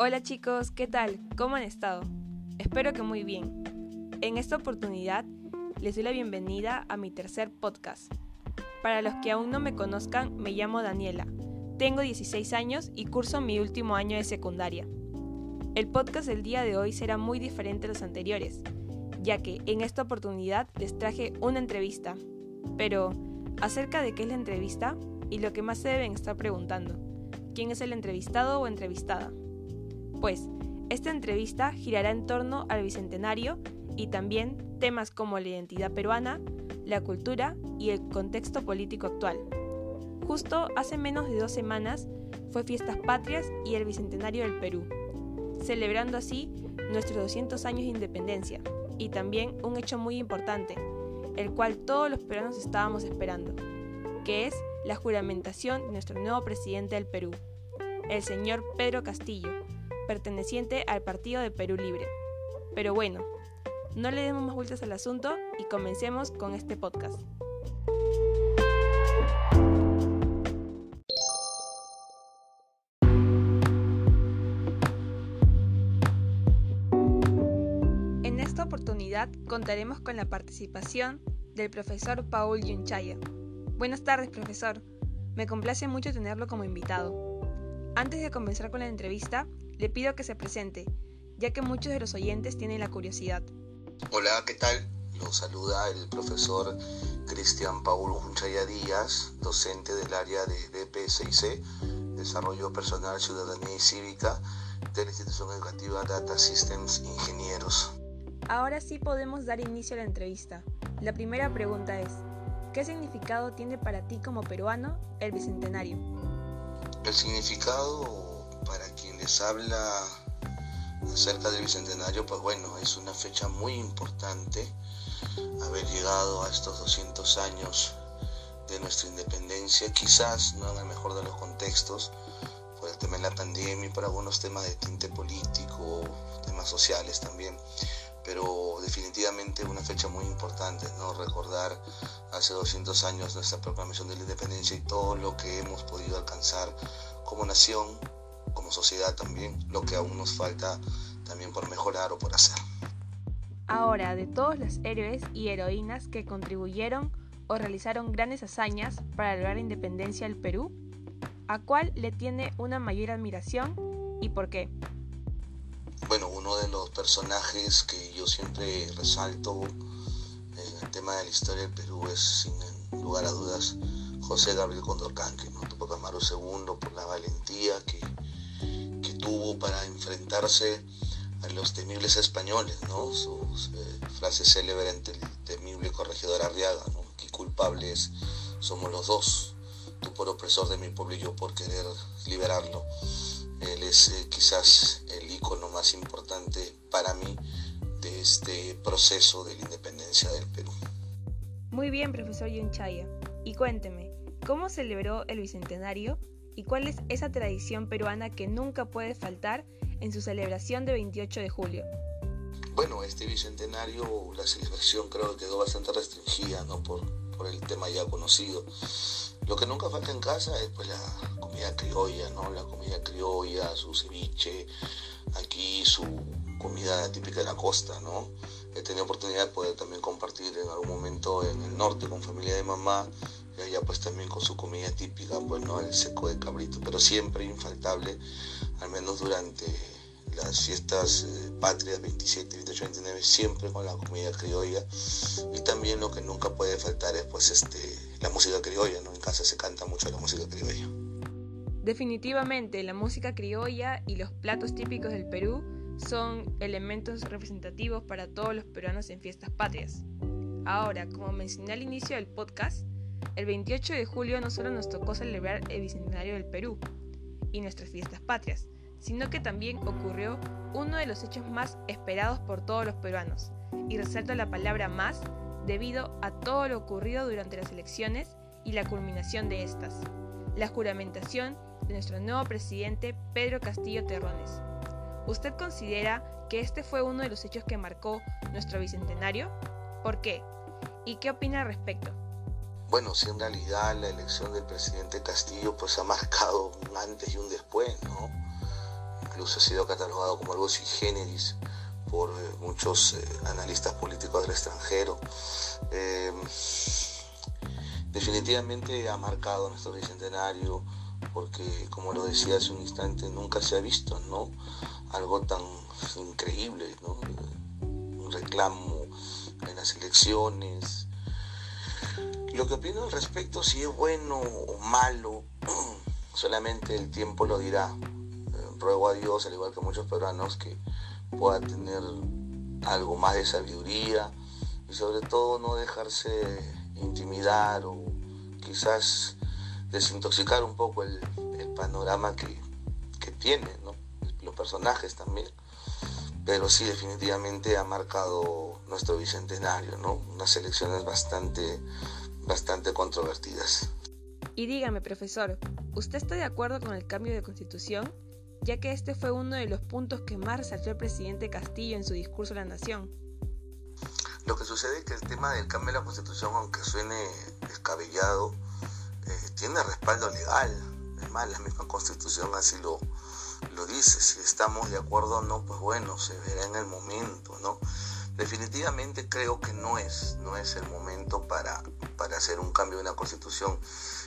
Hola chicos, ¿qué tal? ¿Cómo han estado? Espero que muy bien. En esta oportunidad les doy la bienvenida a mi tercer podcast. Para los que aún no me conozcan, me llamo Daniela. Tengo 16 años y curso mi último año de secundaria. El podcast del día de hoy será muy diferente a los anteriores, ya que en esta oportunidad les traje una entrevista. Pero, acerca de qué es la entrevista y lo que más se deben estar preguntando, ¿quién es el entrevistado o entrevistada? Pues, esta entrevista girará en torno al Bicentenario y también temas como la identidad peruana, la cultura y el contexto político actual. Justo hace menos de dos semanas fue Fiestas Patrias y el Bicentenario del Perú, celebrando así nuestros 200 años de independencia y también un hecho muy importante, el cual todos los peruanos estábamos esperando, que es la juramentación de nuestro nuevo presidente del Perú, el señor Pedro Castillo, perteneciente al Partido de Perú Libre. Pero bueno, no le demos más vueltas al asunto y comencemos con este podcast. En esta oportunidad contaremos con la participación del profesor Paul Yunchaya. Buenas tardes, profesor. Me complace mucho tenerlo como invitado. Antes de comenzar con la entrevista, le pido que se presente, ya que muchos de los oyentes tienen la curiosidad. Hola, ¿qué tal? Los saluda el profesor Cristian Paulo Junchaya Díaz, docente del área de DPSIC, Desarrollo Personal, Ciudadanía y Cívica de la institución educativa Data Systems Ingenieros. Ahora sí podemos dar inicio a la entrevista. La primera pregunta es, ¿qué significado tiene para ti como peruano el Bicentenario? El significado para quien les habla acerca del Bicentenario, pues bueno, es una fecha muy importante haber llegado a estos 200 años de nuestra independencia, quizás no en el mejor de los contextos, por el tema de la pandemia y por algunos temas de tinte político, temas sociales también, pero definitivamente una fecha muy importante, ¿no? Recordar hace 200 años nuestra proclamación de la independencia y todo lo que hemos podido alcanzar como nación, como sociedad también, lo que aún nos falta también por mejorar o por hacer. Ahora, de todos los héroes y heroínas que contribuyeron o realizaron grandes hazañas para lograr la independencia del Perú, ¿a cuál le tiene una mayor admiración y por qué? Bueno, uno de los personajes que yo siempre resalto en el tema de la historia del Perú es, sin lugar a dudas, José Gabriel Condorcanque, ¿no? Tupac Amaru II, por la valentía que tuvo para enfrentarse a los temibles españoles, ¿no? Sus eh, frases célebres ante el temible corregidor Arriaga, ¿no? Que culpables somos los dos, tú por opresor de mi pueblo y yo por querer liberarlo. Él es eh, quizás el icono más importante para mí de este proceso de la independencia del Perú. Muy bien, profesor Yunchaya. Y cuénteme, ¿cómo celebró el Bicentenario y cuál es esa tradición peruana que nunca puede faltar en su celebración de 28 de julio. Bueno, este bicentenario, la celebración creo que quedó bastante restringida ¿no? por, por el tema ya conocido. Lo que nunca falta en casa es pues la comida criolla, ¿no? La comida criolla, su ceviche, aquí su comida típica de la costa, ¿no? He tenido oportunidad de poder también compartir en algún momento en el norte con familia de mamá y allá pues también con su comida típica, pues no, el seco de cabrito, pero siempre infaltable, al menos durante las fiestas eh, patrias 27, 28, 29, siempre con la comida criolla y también lo que nunca puede faltar es pues este, la música criolla, ¿no? En casa se canta mucho la música criolla. Definitivamente, la música criolla y los platos típicos del Perú son elementos representativos para todos los peruanos en fiestas patrias. Ahora, como mencioné al inicio del podcast, el 28 de julio no solo nos tocó celebrar el Bicentenario del Perú y nuestras fiestas patrias, sino que también ocurrió uno de los hechos más esperados por todos los peruanos, y resalto la palabra más debido a todo lo ocurrido durante las elecciones y la culminación de estas, la juramentación de nuestro nuevo presidente Pedro Castillo Terrones. ¿Usted considera que este fue uno de los hechos que marcó nuestro bicentenario? ¿Por qué? ¿Y qué opina al respecto? Bueno, si en realidad la elección del presidente Castillo pues ha marcado un antes y un después, ¿no? Incluso ha sido catalogado como algo sin generis por eh, muchos eh, analistas políticos del extranjero. Eh, definitivamente ha marcado nuestro bicentenario porque, como lo decía hace un instante, nunca se ha visto ¿no? algo tan increíble, un reclamo en las elecciones. Lo que opino al respecto, si es bueno o malo, solamente el tiempo lo dirá. Ruego a Dios, al igual que muchos peruanos, que pueda tener algo más de sabiduría y sobre todo no dejarse intimidar o quizás desintoxicar un poco el, panorama que, tiene, los personajes también. Pero sí, definitivamente ha marcado nuestro bicentenario, ¿no? unas elecciones bastante, bastante controvertidas. Y dígame, profesor, ¿usted está de acuerdo con el cambio de constitución? Ya que este fue uno de los puntos que más resaltó el presidente Castillo en su discurso a la nación. Lo que sucede es que el tema del cambio de la constitución, aunque suene descabellado, eh, tiene respaldo legal. Es más, la misma constitución así lo, lo dice. Si estamos de acuerdo o no, pues bueno, se verá en el momento, ¿no? Definitivamente creo que no es, no es el momento para, para hacer un cambio en la constitución,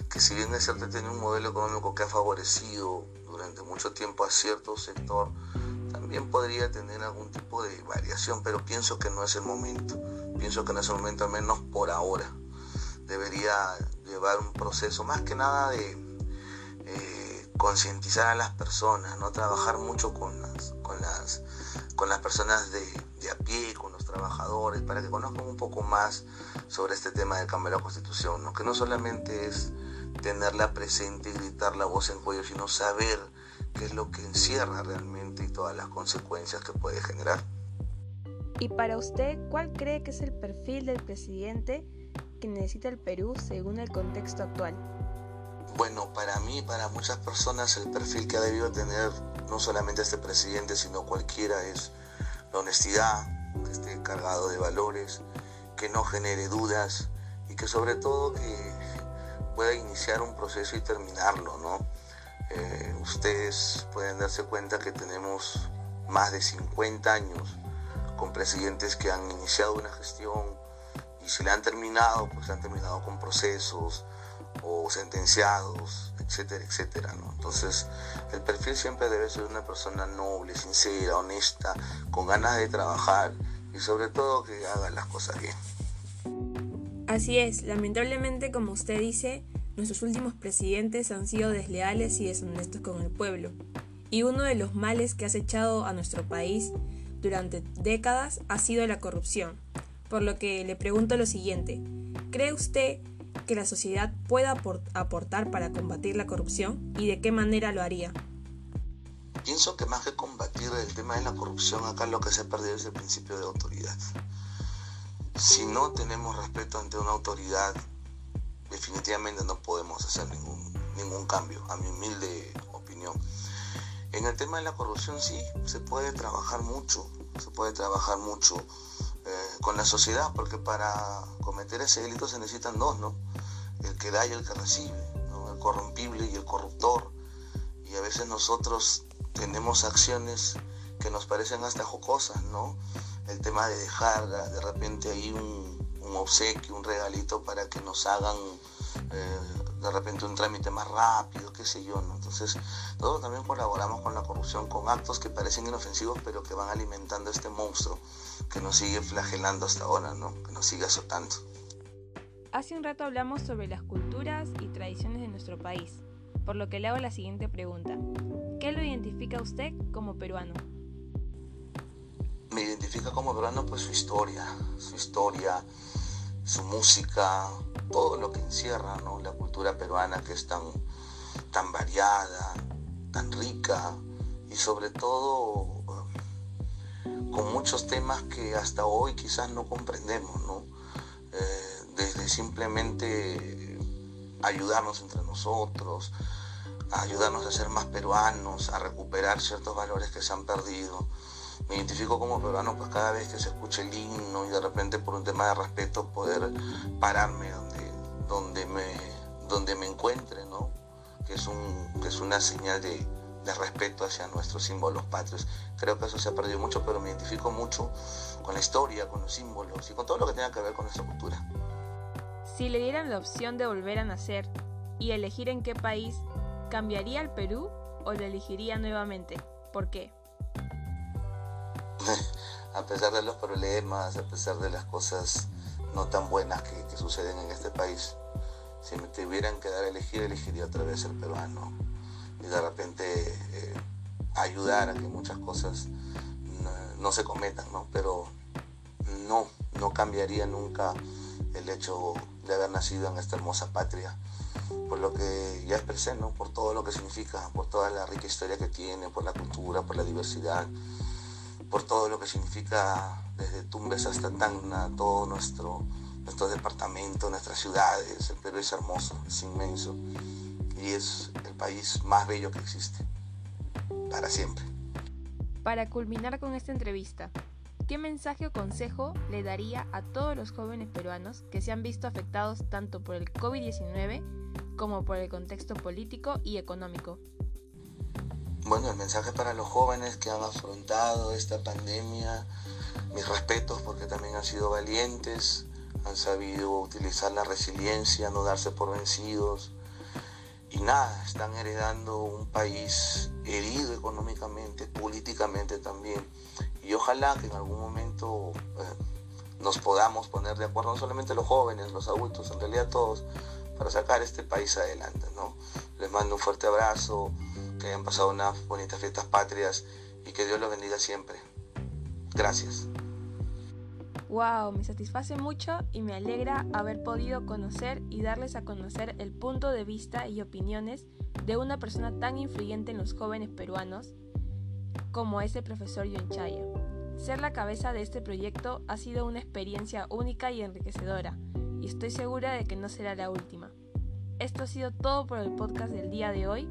que si bien es cierto tiene un modelo económico que ha favorecido durante mucho tiempo a cierto sector, también podría tener algún tipo de variación, pero pienso que no es el momento. Pienso que no es el momento, al menos por ahora. Debería llevar un proceso más que nada de eh, concientizar a las personas, no trabajar mucho con las, con las, con las personas de, de a pie, con los trabajadores, para que conozcan un poco más sobre este tema del cambio de la constitución, ¿no? que no solamente es tenerla presente y gritar la voz en cuello, sino saber qué es lo que encierra realmente y todas las consecuencias que puede generar. Y para usted, ¿cuál cree que es el perfil del presidente que necesita el Perú según el contexto actual? Bueno, para mí, para muchas personas, el perfil que ha debido tener no solamente este presidente, sino cualquiera es la honestidad, que esté cargado de valores, que no genere dudas y que sobre todo que pueda iniciar un proceso y terminarlo, ¿no? Eh, ustedes pueden darse cuenta que tenemos más de 50 años con presidentes que han iniciado una gestión y si la han terminado, pues han terminado con procesos o sentenciados, etcétera, etcétera, ¿no? Entonces, el perfil siempre debe ser una persona noble, sincera, honesta, con ganas de trabajar y sobre todo que haga las cosas bien. Así es, lamentablemente como usted dice, nuestros últimos presidentes han sido desleales y deshonestos con el pueblo. Y uno de los males que ha acechado a nuestro país durante décadas ha sido la corrupción. Por lo que le pregunto lo siguiente, ¿cree usted que la sociedad pueda aportar para combatir la corrupción y de qué manera lo haría? Pienso que más que combatir el tema de la corrupción, acá lo que se ha perdido es el principio de autoridad. Si no tenemos respeto ante una autoridad, definitivamente no podemos hacer ningún, ningún cambio, a mi humilde opinión. En el tema de la corrupción sí, se puede trabajar mucho, se puede trabajar mucho eh, con la sociedad, porque para cometer ese delito se necesitan dos, ¿no? El que da y el que recibe, el corrompible y el corruptor. Y a veces nosotros tenemos acciones que nos parecen hasta jocosas, ¿no? El tema de dejar de repente ahí un, obsequio, un regalito para que nos hagan eh, de repente un trámite más rápido, qué sé yo, ¿no? Entonces, nosotros también colaboramos con la corrupción, con actos que parecen inofensivos, pero que van alimentando este monstruo que nos sigue flagelando hasta ahora, ¿no? Que nos sigue azotando. Hace un rato hablamos sobre las culturas y tradiciones de nuestro país, por lo que le hago la siguiente pregunta. ¿Qué lo identifica a usted como peruano? Me identifica como peruano pues su historia, su historia, su música, todo lo que encierra, ¿no? La cultura peruana que es tan, tan variada, tan rica y sobre todo con muchos temas que hasta hoy quizás no comprendemos, ¿no? Eh, desde simplemente ayudarnos entre nosotros, ayudarnos a ser más peruanos, a recuperar ciertos valores que se han perdido me identifico como peruano, pues cada vez que se escuche el himno y de repente por un tema de respeto poder pararme donde, donde, me, donde me encuentre, ¿no? Que es, un, que es una señal de, de respeto hacia nuestros símbolos patrios. Creo que eso se ha perdido mucho, pero me identifico mucho con la historia, con los símbolos y con todo lo que tenga que ver con nuestra cultura. Si le dieran la opción de volver a nacer y elegir en qué país, ¿cambiaría el Perú o lo elegiría nuevamente? ¿Por qué? a pesar de los problemas, a pesar de las cosas no tan buenas que, suceden en este país, si me tuvieran que dar a elegir, elegiría otra vez el peruano. Y de repente eh, ayudar a que muchas cosas no, se cometan, ¿no? Pero no, no cambiaría nunca el hecho de haber nacido en esta hermosa patria, por lo que ya expresé, ¿no? Por todo lo que significa, por toda la rica historia que tiene, por la cultura, por la diversidad, por todo lo que significa desde Tumbes hasta Tacna, todo nuestro, nuestro departamento, nuestras ciudades. El Perú es hermoso, es inmenso y es el país más bello que existe, para siempre. Para culminar con esta entrevista, ¿qué mensaje o consejo le daría a todos los jóvenes peruanos que se han visto afectados tanto por el COVID-19 como por el contexto político y económico? Bueno, el mensaje para los jóvenes que han afrontado esta pandemia, mis respetos porque también han sido valientes, han sabido utilizar la resiliencia, no darse por vencidos. Y nada, están heredando un país herido económicamente, políticamente también. Y ojalá que en algún momento eh, nos podamos poner de acuerdo, no solamente los jóvenes, los adultos, en realidad todos, para sacar este país adelante. ¿no? Les mando un fuerte abrazo que hayan pasado unas bonitas fiestas patrias y que Dios los bendiga siempre. Gracias. Wow, me satisface mucho y me alegra haber podido conocer y darles a conocer el punto de vista y opiniones de una persona tan influyente en los jóvenes peruanos como es el profesor Chaya. Ser la cabeza de este proyecto ha sido una experiencia única y enriquecedora, y estoy segura de que no será la última. Esto ha sido todo por el podcast del día de hoy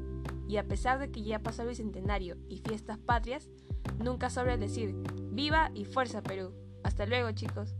y a pesar de que ya pasó el bicentenario y fiestas patrias, nunca sobra decir ¡Viva y Fuerza Perú! Hasta luego chicos.